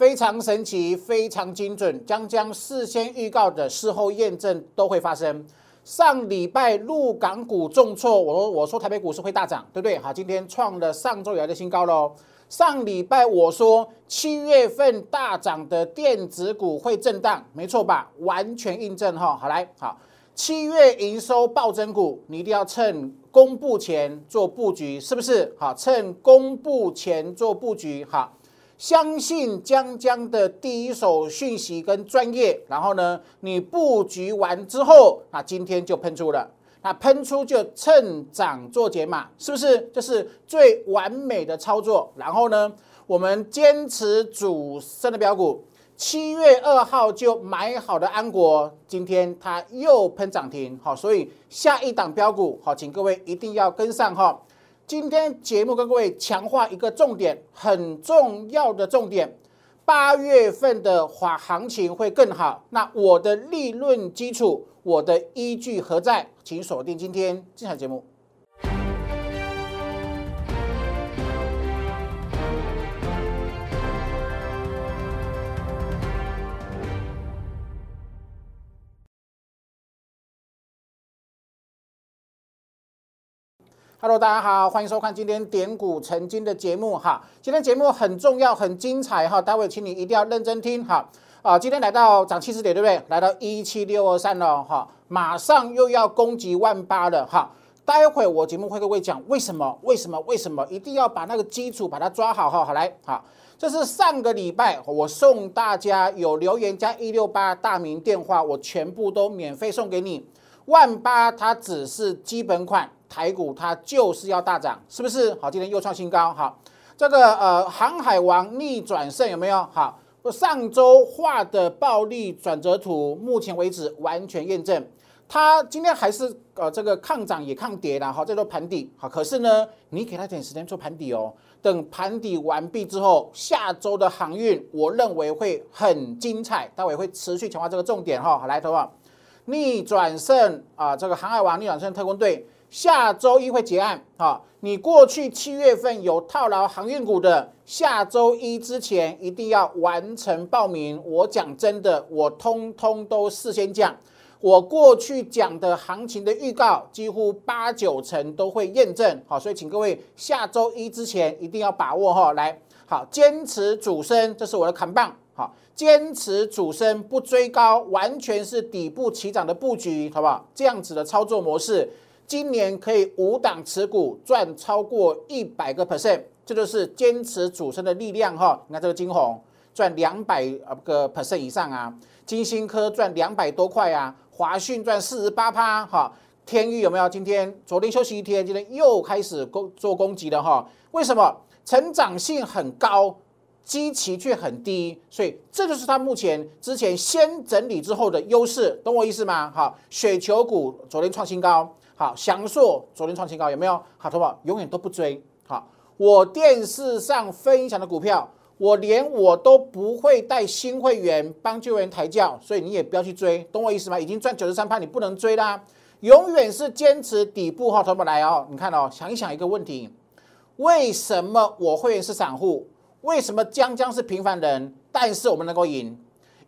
非常神奇，非常精准，将将事先预告的事后验证都会发生。上礼拜陆港股重挫，我说我说台北股市会大涨，对不对？好，今天创了上周以来的新高喽。上礼拜我说七月份大涨的电子股会震荡，没错吧？完全印证哈。好来，好，七月营收暴增股，你一定要趁公布前做布局，是不是？好，趁公布前做布局，好。相信江江的第一手讯息跟专业，然后呢，你布局完之后，那今天就喷出了，那喷出就趁涨做解码，是不是？这是最完美的操作。然后呢，我们坚持主升的标股，七月二号就买好的安国，今天它又喷涨停，好，所以下一档标股，好，请各位一定要跟上哈。今天节目跟各位强化一个重点，很重要的重点，八月份的话行情会更好。那我的利润基础，我的依据何在？请锁定今天精彩节目。Hello，大家好，欢迎收看今天点股成金的节目哈。今天节目很重要，很精彩哈，待会请你一定要认真听哈。啊，今天来到涨七十点，对不对？来到一七六二三了哈，马上又要攻击万八了哈。待会我节目会跟各位讲为什么？为什么？为什么？一定要把那个基础把它抓好哈。好来，好，这是上个礼拜我送大家有留言加一六八大名电话，我全部都免费送给你。万八它只是基本款。台股它就是要大涨，是不是？好，今天又创新高。好，这个呃，航海王逆转胜有没有？好，我上周画的暴力转折图，目前为止完全验证，它今天还是呃这个抗涨也抗跌了。好，这都盘底。好，可是呢，你给它点时间做盘底哦。等盘底完毕之后，下周的航运我认为会很精彩，待会会持续强化这个重点哈。好，来，投啊，逆转胜啊，这个航海王逆转胜特工队。下周一会结案，啊，你过去七月份有套牢航运股的，下周一之前一定要完成报名。我讲真的，我通通都事先讲，我过去讲的行情的预告，几乎八九成都会验证，好，所以请各位下周一之前一定要把握哈，来，好，坚持主升，这是我的扛棒，坚持主升不追高，完全是底部起涨的布局，好不好？这样子的操作模式。今年可以五档持股赚超过一百个 percent，这就是坚持主升的力量哈。你看这个金红赚两百个 percent 以上啊，金星科赚两百多块啊，华讯赚四十八趴哈，天域有没有？今天昨天休息一天，今天又开始攻做攻击了哈。为什么？成长性很高，基期却很低，所以这就是它目前之前先整理之后的优势，懂我意思吗？好，雪球股昨天创新高。好，翔硕昨天创新高，有没有？好，投保永远都不追。好，我电视上分享的股票，我连我都不会带新会员帮救援抬轿，所以你也不要去追，懂我意思吗？已经赚九十三趴，你不能追啦，永远是坚持底部哈，投保来哦。你看哦，想一想一个问题，为什么我会员是散户？为什么江江是平凡人？但是我们能够赢？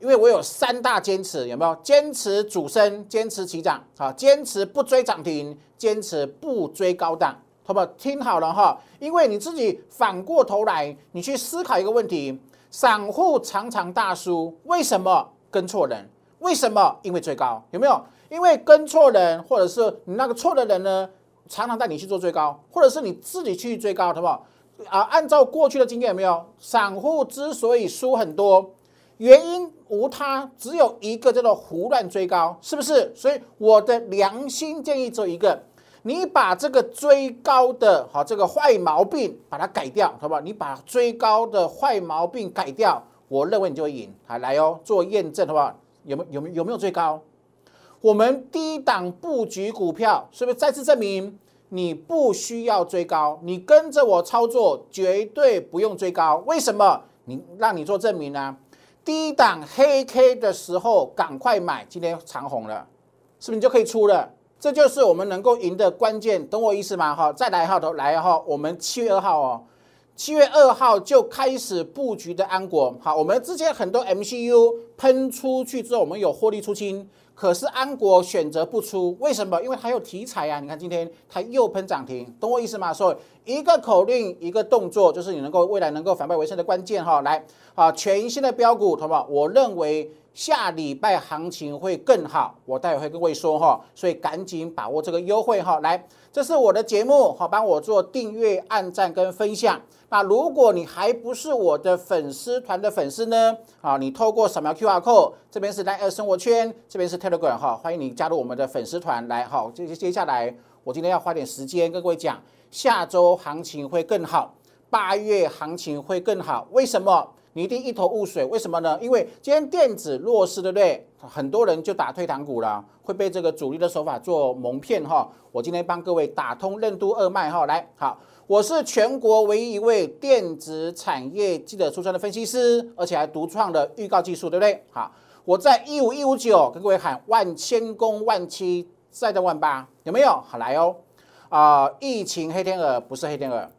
因为我有三大坚持，有没有？坚持主升，坚持起涨，好，坚持不追涨停，坚持不追高档，好不好？听好了哈，因为你自己反过头来，你去思考一个问题：散户常常大输，为什么跟错人？为什么？因为追高，有没有？因为跟错人，或者是你那个错的人呢，常常带你去做追高，或者是你自己去追高，好不好？啊，按照过去的经验，有没有？散户之所以输很多。原因无他，只有一个叫做胡乱追高，是不是？所以我的良心建议只有一个：你把这个追高的好这个坏毛病把它改掉，好不好？你把追高的坏毛病改掉，我认为你就会赢。好，来哦，做验证，好不好？有没有没有没有追高？我们低档布局股票，是不是再次证明你不需要追高？你跟着我操作，绝对不用追高。为什么？你让你做证明呢？低档黑 K 的时候赶快买，今天长红了，是不是你就可以出了？这就是我们能够赢的关键，懂我意思吗？哈，再来一号头来哈，我们七月二号哦，七月二号就开始布局的安国，好，我们之前很多 MCU 喷出去之后，我们有获利出清，可是安国选择不出，为什么？因为它有题材啊！你看今天它又喷涨停，懂我意思吗？所以一个口令，一个动作，就是你能够未来能够反败为胜的关键哈。来，啊，全新的标股，好不好？我认为。下礼拜行情会更好，我待会会跟各位说哈，所以赶紧把握这个优惠哈。来，这是我的节目，好，帮我做订阅、按赞跟分享。那如果你还不是我的粉丝团的粉丝呢？啊，你透过扫描 Q R code，这边是来二生活圈，这边是 Telegram 哈，欢迎你加入我们的粉丝团来。好，接接下来我今天要花点时间跟各位讲，下周行情会更好，八月行情会更好，为什么？你一定一头雾水，为什么呢？因为今天电子弱势，对不对？很多人就打退堂鼓了，会被这个主力的手法做蒙骗哈。我今天帮各位打通任督二脉哈，来好，我是全国唯一一位电子产业记者出身的分析师，而且还独创了预告技术，对不对？好，我在一五一五九跟各位喊万千攻万七，再到万八，有没有？好来哦，啊，疫情黑天鹅不是黑天鹅，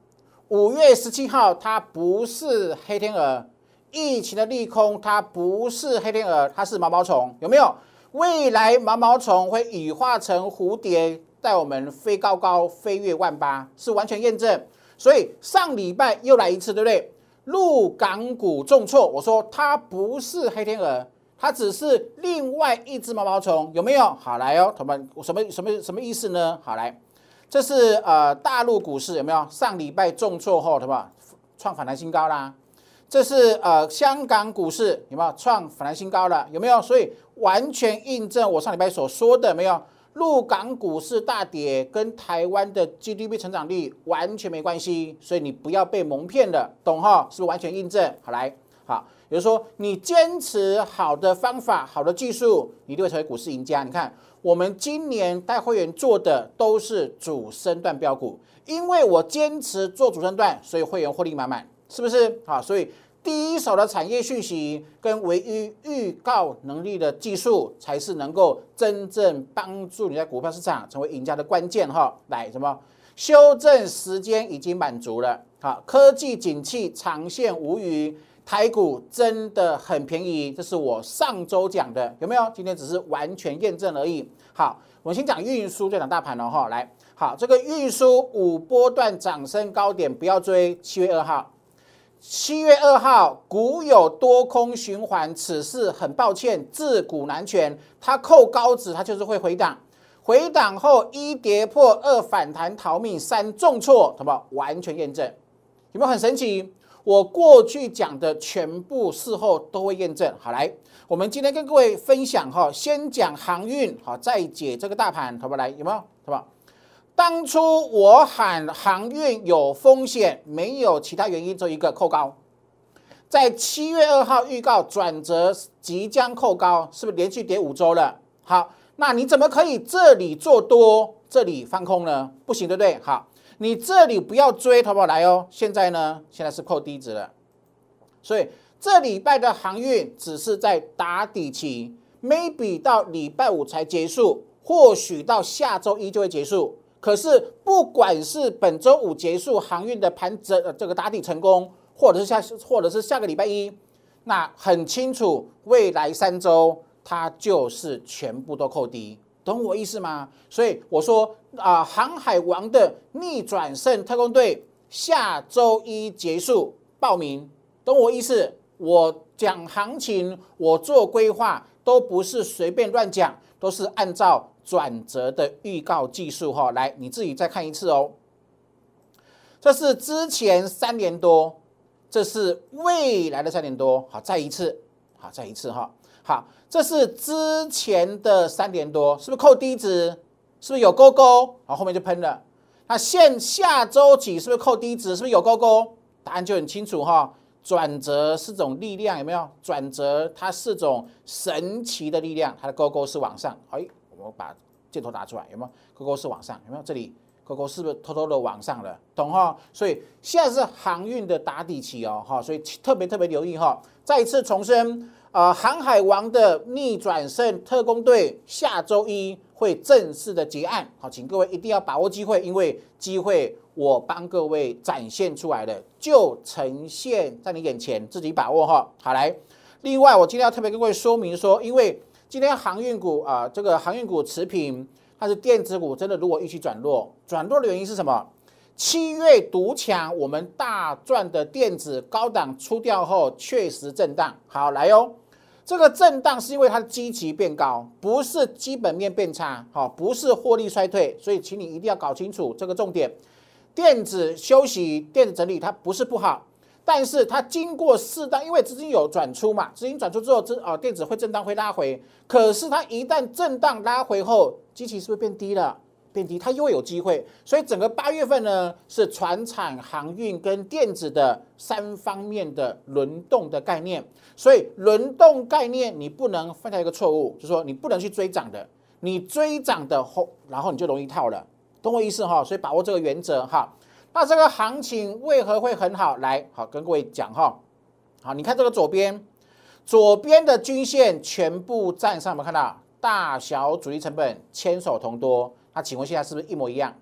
五月十七号它不是黑天鹅。疫情的利空，它不是黑天鹅，它是毛毛虫，有没有？未来毛毛虫会羽化成蝴蝶，带我们飞高高，飞越万八，是完全验证。所以上礼拜又来一次，对不对？陆港股重挫，我说它不是黑天鹅，它只是另外一只毛毛虫，有没有？好来哦，同学们，什么什么什么意思呢？好来，这是呃大陆股市有没有？上礼拜重挫后，同学创反弹新高啦。这是呃香港股市有没有创反弹新高了？有没有？所以完全印证我上礼拜所说的没有？陆港股市大跌跟台湾的 GDP 成长率完全没关系，所以你不要被蒙骗了，懂哈？是不是完全印证？好来，好，也就是说你坚持好的方法、好的技术，你就会成为股市赢家。你看我们今年带会员做的都是主升段标股，因为我坚持做主升段，所以会员获利满满，是不是？好，所以。第一手的产业讯息跟唯一预告能力的技术，才是能够真正帮助你在股票市场成为赢家的关键哈。来，什么修正时间已经满足了，好，科技景气长线无虞，台股真的很便宜，这是我上周讲的，有没有？今天只是完全验证而已。好，我们先讲运输这档大盘了哈。来，好，这个运输五波段涨升高点不要追，七月二号。七月二号，股有多空循环，此事很抱歉，自古难全。它扣高值，它就是会回档，回档后一跌破，二反弹逃命，三重挫，好不好？完全验证，有没有很神奇？我过去讲的全部事后都会验证。好，来，我们今天跟各位分享哈，先讲航运，好，再解这个大盘，好不好？来，有没有？好不好？当初我喊航运有风险，没有其他原因，做一个扣高。在七月二号预告转折即将扣高，是不是连续跌五周了？好，那你怎么可以这里做多，这里放空呢？不行，对不对？好，你这里不要追，淘宝来哦。现在呢，现在是扣低值了，所以这礼拜的航运只是在打底期，maybe 到礼拜五才结束，或许到下周一就会结束。可是，不管是本周五结束航运的盘整，这个打底成功，或者是下，或者是下个礼拜一，那很清楚，未来三周它就是全部都扣低，懂我意思吗？所以我说啊，航海王的逆转胜特工队下周一结束报名，懂我意思？我讲行情，我做规划都不是随便乱讲，都是按照。转折的预告技术哈，来你自己再看一次哦。这是之前三年多，这是未来的三年多，好，再一次，好，再一次哈，好，这是之前的三年多，是不是扣低值？是不是有勾勾？好，后面就喷了。那现下周起是不是扣低值？是不是有勾勾？答案就很清楚哈。转折是种力量，有没有？转折它是种神奇的力量，它的勾勾是往上，哎。我把箭头打出来，有没有？勾勾是往上，有没有？这里勾勾是不是偷偷的往上了？懂哈？所以现在是航运的打底期哦，哈，所以特别特别留意哈。再一次重申，呃，航海王的逆转胜特工队下周一会正式的结案，好，请各位一定要把握机会，因为机会我帮各位展现出来的就呈现在你眼前，自己把握哈。好来，另外我今天要特别跟各位说明说，因为今天航运股啊，这个航运股持平，它是电子股真的如果预期转弱，转弱的原因是什么？七月独强，我们大赚的电子高档出掉后确实震荡，好来哦。这个震荡是因为它的基期变高，不是基本面变差，好，不是获利衰退，所以请你一定要搞清楚这个重点。电子休息、电子整理，它不是不好，但是它经过适当，因为资金有转出嘛，资金转出之后，资啊电子会震荡会拉回，可是它一旦震荡拉回后，机器是不是变低了？变低，它又有机会，所以整个八月份呢是船产、航运跟电子的三方面的轮动的概念。所以轮动概念你不能犯下一个错误，就是说你不能去追涨的，你追涨的后，然后你就容易套了，懂我意思哈？所以把握这个原则哈。那这个行情为何会很好？来，好跟各位讲哈。好，你看这个左边，左边的均线全部站上，有没有看到大小主力成本牵手同多？那请问现在是不是一模一样？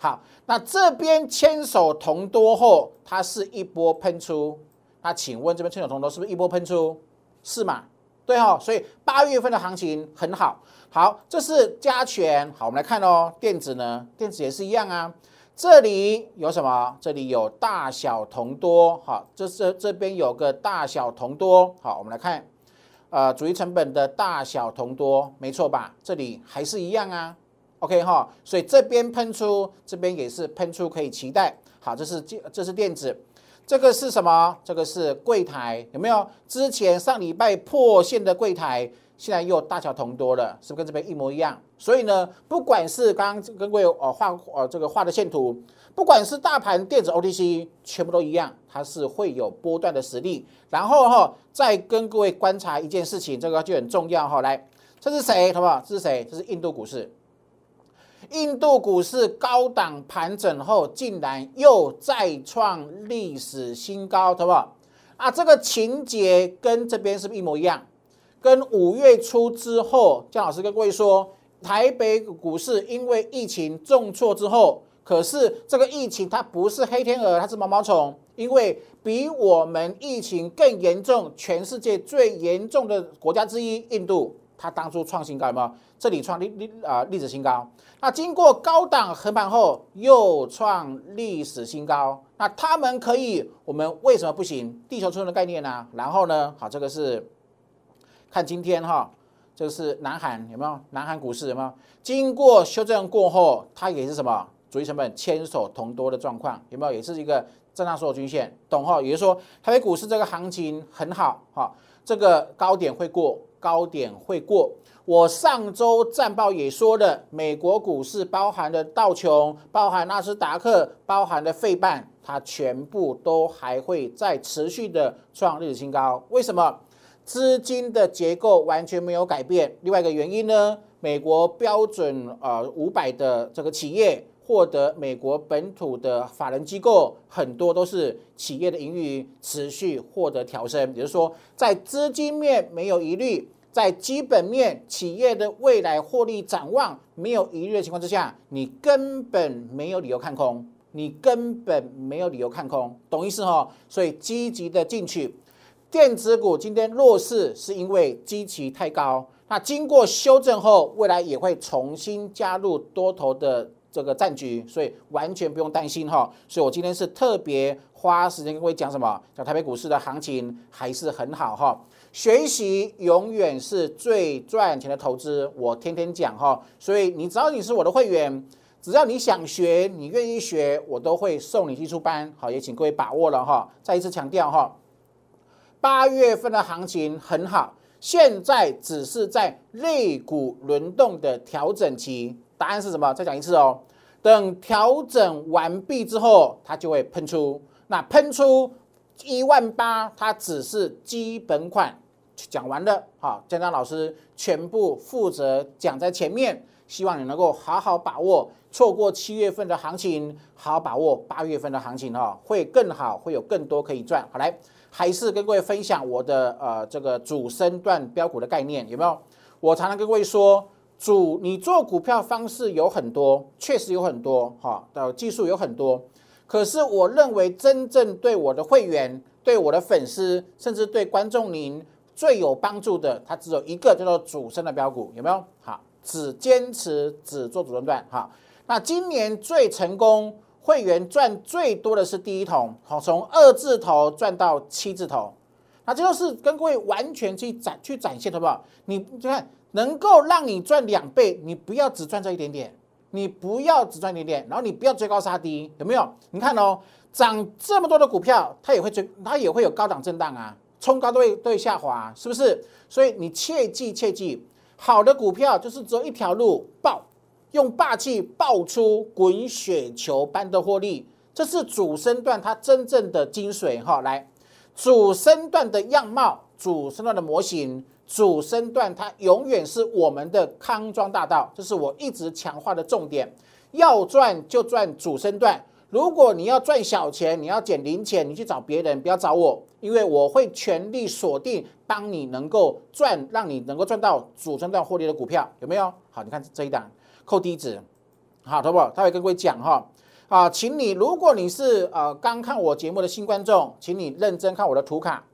好，那这边牵手同多后，它是一波喷出。那请问这边牵手同多是不是一波喷出？是嘛？对哈，所以八月份的行情很好。好，这是加权。好，我们来看哦，电子呢？电子也是一样啊。这里有什么？这里有大小同多。好，这是这边有个大小同多。好，我们来看，呃，主力成本的大小同多，没错吧？这里还是一样啊。OK 哈，所以这边喷出，这边也是喷出，可以期待。好，这是这这是电子，这个是什么？这个是柜台，有没有？之前上礼拜破线的柜台，现在又大小同多了，是不是跟这边一模一样？所以呢，不管是刚刚跟各位呃画呃这个画的线图，不管是大盘电子 OTC，全部都一样，它是会有波段的实力。然后哈，再跟各位观察一件事情，这个就很重要哈。来，这是谁？好不好？这是谁？这是印度股市。印度股市高档盘整后，竟然又再创历史新高，好不好？啊，这个情节跟这边是不是一模一样？跟五月初之后，姜老师跟各位说，台北股市因为疫情重挫之后，可是这个疫情它不是黑天鹅，它是毛毛虫，因为比我们疫情更严重，全世界最严重的国家之一印度。它当初创新高吗？这里创历历啊历史新高。那经过高档横盘后又创历史新高。那他们可以，我们为什么不行？地球村的概念呢？然后呢？好，这个是看今天哈，这个是南韩有没有？南韩股市有没有？经过修正过后，它也是什么？主力成本牵手同多的状况有没有？也是一个震荡所有均线，懂哈？也就是说，台北股市这个行情很好哈，这个高点会过。高点会过，我上周战报也说的，美国股市包含的道琼、包含纳斯达克、包含的费半，它全部都还会再持续的创历史新高。为什么？资金的结构完全没有改变。另外一个原因呢？美国标准呃五百的这个企业获得美国本土的法人机构，很多都是企业的盈余持续获得调升，也就是说，在资金面没有疑虑。在基本面企业的未来获利展望没有疑虑的情况之下，你根本没有理由看空，你根本没有理由看空，懂意思哈？所以积极的进去，电子股今天弱势是因为基期太高，那经过修正后，未来也会重新加入多头的这个战局，所以完全不用担心哈。所以我今天是特别花时间跟各位讲什么？讲台北股市的行情还是很好哈。学习永远是最赚钱的投资，我天天讲哈，所以你只要你是我的会员，只要你想学，你愿意学，我都会送你基础班。好，也请各位把握了哈。再一次强调哈，八月份的行情很好，现在只是在类股轮动的调整期。答案是什么？再讲一次哦。等调整完毕之后，它就会喷出。那喷出一万八，它只是基本款。讲完了，好，江江老师全部负责讲在前面，希望你能够好好把握，错过七月份的行情，好好把握八月份的行情哈，会更好，会有更多可以赚。好来，还是跟各位分享我的呃这个主升段标股的概念，有没有？我常常跟各位说，主你做股票方式有很多，确实有很多哈，的技术有很多。可是我认为真正对我的会员、对我的粉丝，甚至对观众您最有帮助的，它只有一个叫做主升的标股，有没有？好，只坚持只做主升段哈。那今年最成功。会员赚最多的是第一桶，好，从二字头赚到七字头，那这就是跟各位完全去展去展现，好不好？你看能够让你赚两倍，你不要只赚这一点点，你不要只赚一点点，然后你不要追高杀低，有没有？你看哦，涨这么多的股票，它也会追，它也会有高档震荡啊，冲高都会都会下滑，是不是？所以你切记切记，好的股票就是只有一条路爆。用霸气爆出滚雪球般的获利，这是主升段它真正的精髓哈。来，主升段的样貌，主升段的模型，主升段它永远是我们的康庄大道，这是我一直强化的重点。要赚就赚主升段，如果你要赚小钱，你要捡零钱，你去找别人，不要找我，因为我会全力锁定帮你能够赚，让你能够赚到主升段获利的股票，有没有？好，你看这一档。扣低值，好，好不？他会跟各位讲哈，啊，请你，如果你是呃刚看我节目的新观众，请你认真看我的图卡。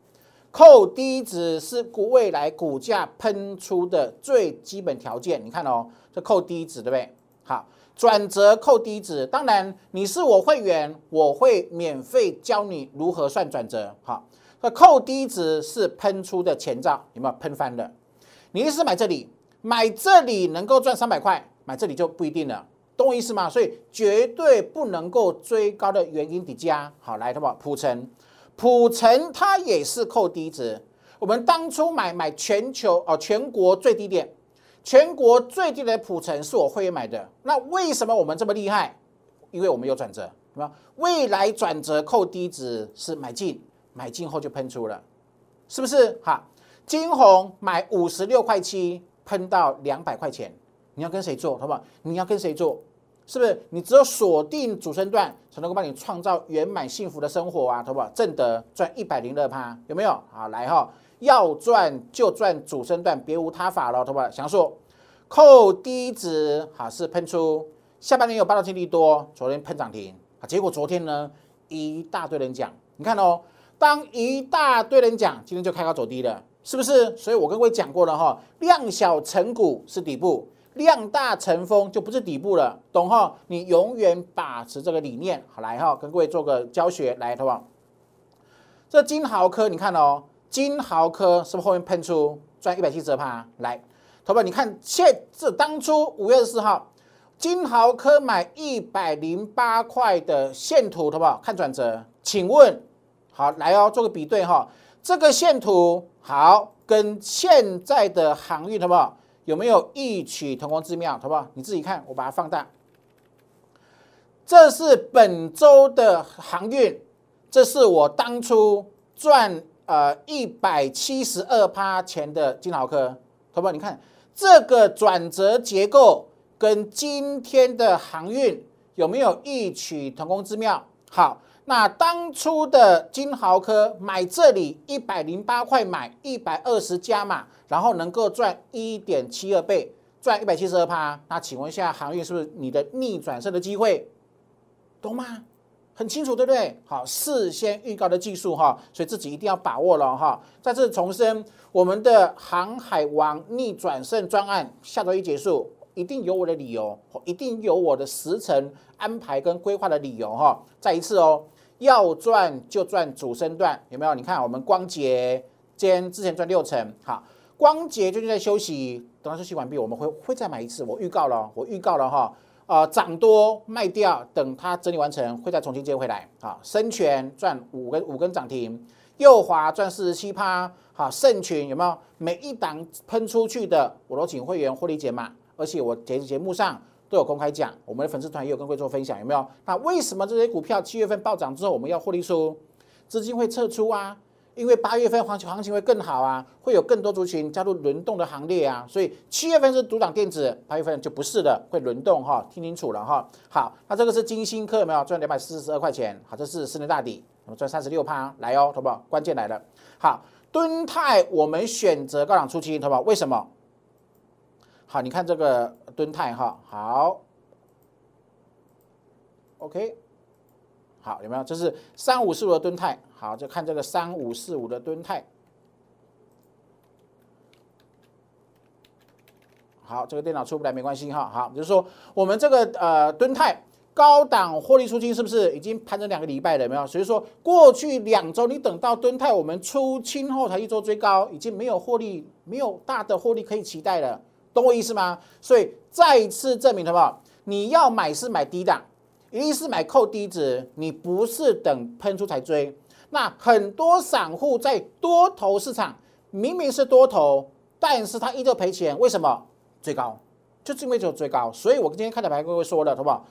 扣低值是股未来股价喷出的最基本条件。你看哦，这扣低值对不对？好，转折扣低值，当然你是我会员，我会免费教你如何算转折。好，那扣低值是喷出的前兆，有没有喷翻了？你意思买这里，买这里能够赚三百块。买这里就不一定了，懂我意思吗？所以绝对不能够追高的原因底加好来，好不好？普成，普成它也是扣低值。我们当初买买全球哦全国最低点，全国最低的普成是我会员买的。那为什么我们这么厉害？因为我们有转折，什么？未来转折扣低值是买进，买进后就喷出了，是不是？哈，金红买五十六块七，喷到两百块钱。你要跟谁做，好不好？你要跟谁做，是不是？你只有锁定主升段，才能够帮你创造圆满幸福的生活啊，好不好？正德赚一百零二趴，有没有？好，来哈，要赚就赚主升段，别无他法了，好不好？详述，扣低值，好是喷出，下半年有八到千利多，昨天喷涨停，啊，结果昨天呢，一大堆人讲，你看哦，当一大堆人讲，今天就开高走低了，是不是？所以我跟各位讲过了哈，量小成股是底部。量大成风就不是底部了，懂哈？你永远把持这个理念，好来哈，跟各位做个教学来，好不好？这金豪科，你看哦，金豪科是不是后面喷出赚一百七十趴？来，好不好？你看现这当初五月十四号，金豪科买一百零八块的线图，好不好？看转折，请问好来哦，做个比对哈，这个线图好跟现在的航运，好不好？有没有异曲同工之妙，好不好？你自己看，我把它放大。这是本周的航运，这是我当初赚呃一百七十二趴钱的金豪科，好不好？你看这个转折结构跟今天的航运有没有异曲同工之妙？好。那当初的金豪科买这里一百零八块买一百二十加码，然后能够赚一点七二倍，赚一百七十二趴。那请问一下，航运是不是你的逆转胜的机会？懂吗？很清楚，对不对？好，事先预告的技术哈，所以自己一定要把握了哈。再次重申，我们的航海王逆转胜专案下周一结束，一定有我的理由，一定有我的时程安排跟规划的理由哈。再一次哦。要赚就赚主升段，有没有？你看我们光捷今天之前赚六成，好，光捷最近在休息，等它休息完毕，我们会会再买一次。我预告了，我预告了哈，呃，涨多卖掉，等它整理完成，会再重新接回来。好，深全赚五根五根涨停，右华赚四十七趴，好，盛群有没有？每一档喷出去的，我都请会员获利解码，而且我节节目上。都有公开讲，我们的粉丝团也有跟各位做分享，有没有？那为什么这些股票七月份暴涨之后，我们要获利出？资金会撤出啊？因为八月份行情行情会更好啊，会有更多族群加入轮动的行列啊，所以七月份是独涨电子，八月份就不是的，会轮动哈，听清楚了哈。好，那这个是金星科有没有赚两百四十二块钱？好，这是十年大底，我们赚三十六趴，来哦，好不好？关键来了，好，敦泰我们选择高档出清，好不好？为什么？好，你看这个敦泰哈，好，OK，好，有没有？这是三五四五的敦泰，好，就看这个三五四五的敦泰。好，这个电脑出不来没关系哈。好，就是说我们这个呃敦泰高档获利出清是不是已经盘整两个礼拜了？有没有？所以说过去两周你等到敦泰我们出清后才去做追高，已经没有获利，没有大的获利可以期待了。懂我意思吗？所以再次证明，好不好？你要买是买低档，一定是买扣低值，你不是等喷出才追。那很多散户在多头市场明明是多头，但是他依旧赔钱，为什么？追高，就是因为就追高。所以我今天看的牌各位说了，好不好？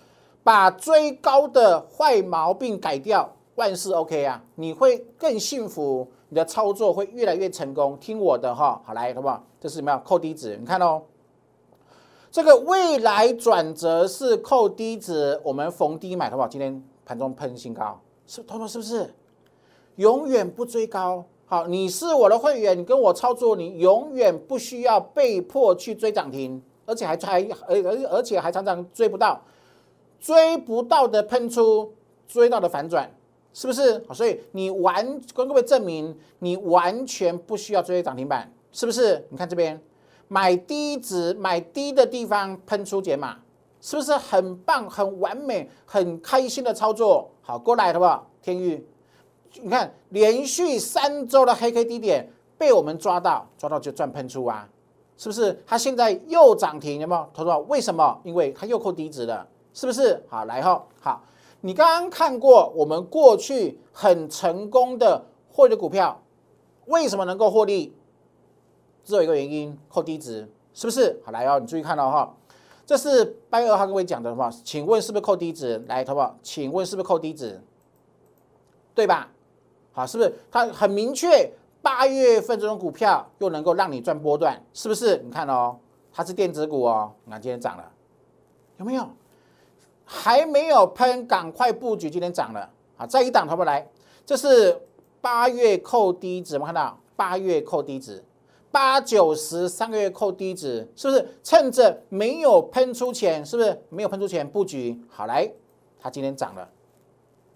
把追高的坏毛病改掉，万事 OK 啊！你会更幸福，你的操作会越来越成功。听我的哈，好来，好不好？这是什么？扣低值，你看哦。这个未来转折是扣低值，我们逢低买，好不好？今天盘中喷新高，是，彤彤是不是？永远不追高，好，你是我的会员，你跟我操作，你永远不需要被迫去追涨停，而且还还而而而且还常常追不到，追不到的喷出，追到的反转，是不是？所以你完跟各位证明，你完全不需要追涨停板，是不是？你看这边。买低值，买低的地方喷出解码，是不是很棒、很完美、很开心的操作？好，过来好不好？天宇，你看连续三周的黑 K 低点被我们抓到，抓到就赚喷出啊，是不是？它现在又涨停，有没有？投资为什么？因为它又扣低值了，是不是？好，来哈，好，你刚刚看过我们过去很成功的获利股票，为什么能够获利？只有一个原因，扣低值，是不是？好来哦，你注意看到哈，这是八月二号各位讲的话，请问是不是扣低值？来，好不好？请问是不是扣低值？对吧？好，是不是？它很明确，八月份这种股票又能够让你赚波段，是不是？你看哦，它是电子股哦，那今天涨了，有没有？还没有喷，赶快布局，今天涨了。好，再一档，好不好？来，这是八月扣低值，我们看到八月扣低值。八九十三个月扣低值，是不是趁着没有喷出钱，是不是没有喷出钱布局好来？它今天涨了，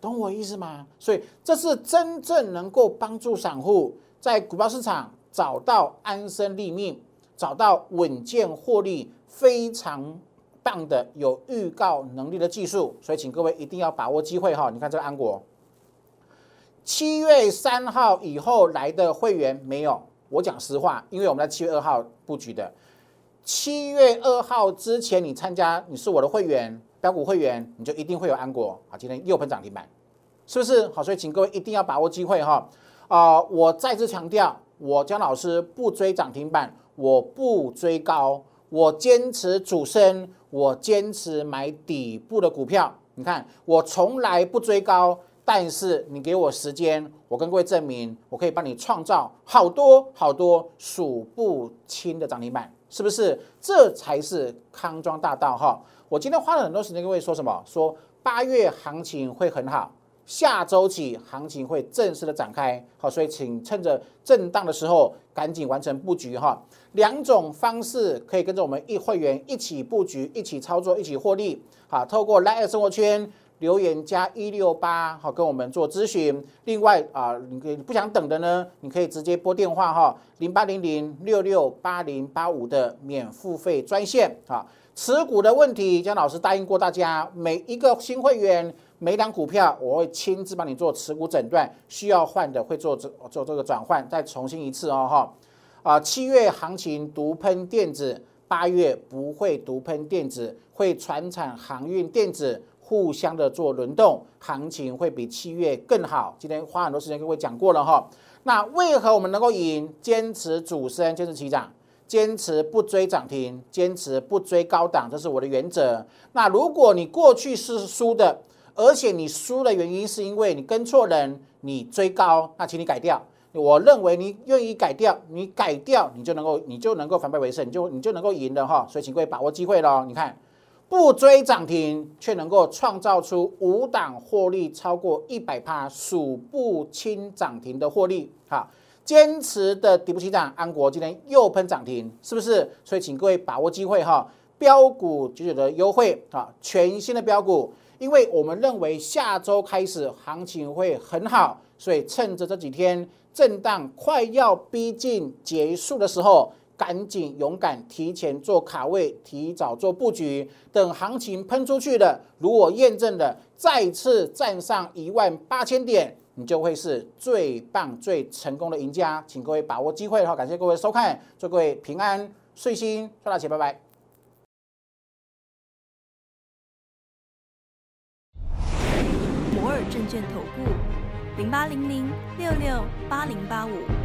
懂我意思吗？所以这是真正能够帮助散户在股票市场找到安身立命、找到稳健获利非常棒的有预告能力的技术。所以请各位一定要把握机会哈！你看这个安国，七月三号以后来的会员没有。我讲实话，因为我们在七月二号布局的，七月二号之前你参加，你是我的会员，标股会员，你就一定会有安国啊。今天又喷涨停板，是不是？好，所以请各位一定要把握机会哈。啊，我再次强调，我江老师不追涨停板，我不追高，我坚持主升，我坚持买底部的股票。你看，我从来不追高。但是你给我时间，我跟各位证明，我可以帮你创造好多好多数不清的涨停板，是不是？这才是康庄大道哈！我今天花了很多时间跟各位说什么？说八月行情会很好，下周起行情会正式的展开，好，所以请趁着震荡的时候赶紧完成布局哈。两种方式可以跟着我们一会员一起布局、一起操作、一起获利，好，透过 Live 生活圈。留言加一六八，好，跟我们做咨询。另外啊，你可以不想等的呢，你可以直接拨电话哈，零八零零六六八零八五的免付费专线啊。持股的问题，江老师答应过大家，每一个新会员每档股票，我会亲自帮你做持股诊断，需要换的会做这做这个转换，再重新一次哦哈。啊，七月行情独喷电子，八月不会独喷电子，会传产航运电子。互相的做轮动，行情会比七月更好。今天花很多时间跟各位讲过了哈。那为何我们能够赢？坚持主升，坚持起涨，坚持不追涨停，坚持不追高档，这是我的原则。那如果你过去是输的，而且你输的原因是因为你跟错人，你追高，那请你改掉。我认为你愿意改掉，你改掉，你就能够，你就能够反败为胜，你就你就能够赢的哈。所以请各位把握机会喽。你看。不追涨停，却能够创造出五档获利超过一百趴，数不清涨停的获利。好，坚持的底部起涨，安国今天又喷涨停，是不是？所以请各位把握机会哈，标股九九的优惠啊，全新的标股，因为我们认为下周开始行情会很好，所以趁着这几天震荡快要逼近结束的时候。赶紧勇敢提前做卡位，提早做布局，等行情喷出去了，如果验证的再次站上一万八千点，你就会是最棒、最成功的赢家。请各位把握机会的话，感谢各位收看，祝各位平安顺心，赚大钱，拜拜。摩尔证券投顾零八零零六六八零八五。